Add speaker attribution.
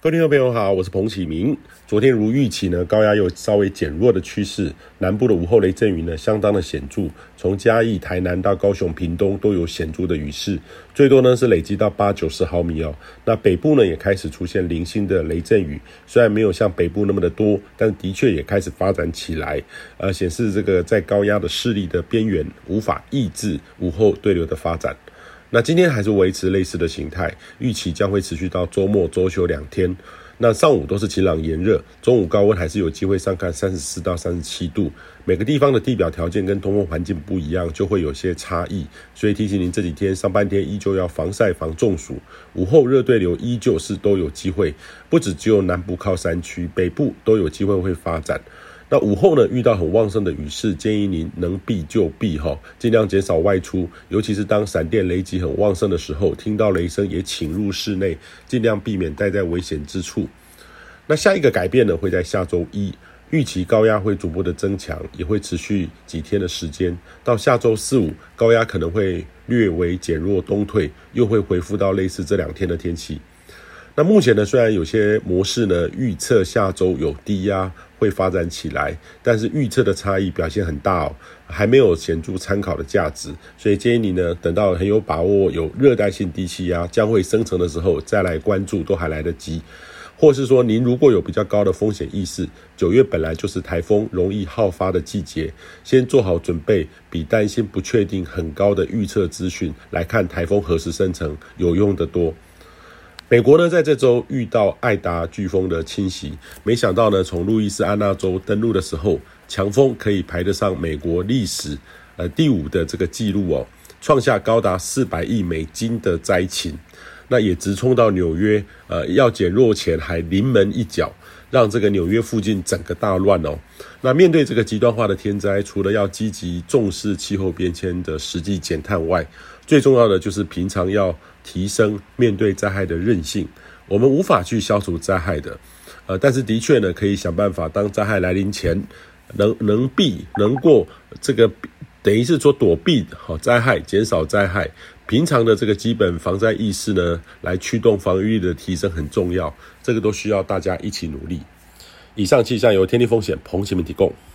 Speaker 1: 各位听众朋友好，我是彭启明。昨天如预期呢，高压有稍微减弱的趋势，南部的午后雷阵雨呢相当的显著，从嘉义、台南到高雄、屏东都有显著的雨势，最多呢是累积到八九十毫米哦。那北部呢也开始出现零星的雷阵雨，虽然没有像北部那么的多，但的确也开始发展起来，呃，显示这个在高压的势力的边缘无法抑制午后对流的发展。那今天还是维持类似的形态，预期将会持续到周末周休两天。那上午都是晴朗炎热，中午高温还是有机会上看三十四到三十七度。每个地方的地表条件跟通风环境不一样，就会有些差异。所以提醒您，这几天上半天依旧要防晒防中暑，午后热对流依旧是都有机会，不止只有南部靠山区，北部都有机会会发展。那午后呢，遇到很旺盛的雨势，建议您能避就避哈，尽量减少外出，尤其是当闪电雷击很旺盛的时候，听到雷声也请入室内，尽量避免待在危险之处。那下一个改变呢，会在下周一，预期高压会逐步的增强，也会持续几天的时间，到下周四五，高压可能会略微减弱东退，又会恢复到类似这两天的天气。那目前呢，虽然有些模式呢预测下周有低压会发展起来，但是预测的差异表现很大哦，还没有显著参考的价值，所以建议你呢等到很有把握有热带性低气压将会生成的时候再来关注都还来得及，或是说您如果有比较高的风险意识，九月本来就是台风容易好发的季节，先做好准备，比担心不确定很高的预测资讯来看台风何时生成有用得多。美国呢，在这周遇到艾达飓风的侵袭，没想到呢，从路易斯安那州登陆的时候，强风可以排得上美国历史呃第五的这个记录哦，创下高达四百亿美金的灾情，那也直冲到纽约，呃，要减弱前还临门一脚。让这个纽约附近整个大乱哦。那面对这个极端化的天灾，除了要积极重视气候变迁的实际减碳外，最重要的就是平常要提升面对灾害的韧性。我们无法去消除灾害的，呃，但是的确呢，可以想办法，当灾害来临前，能能避能过这个。等于是说躲避好灾害，减少灾害。平常的这个基本防灾意识呢，来驱动防御力的提升很重要。这个都需要大家一起努力。以上气象由天地风险彭启明提供。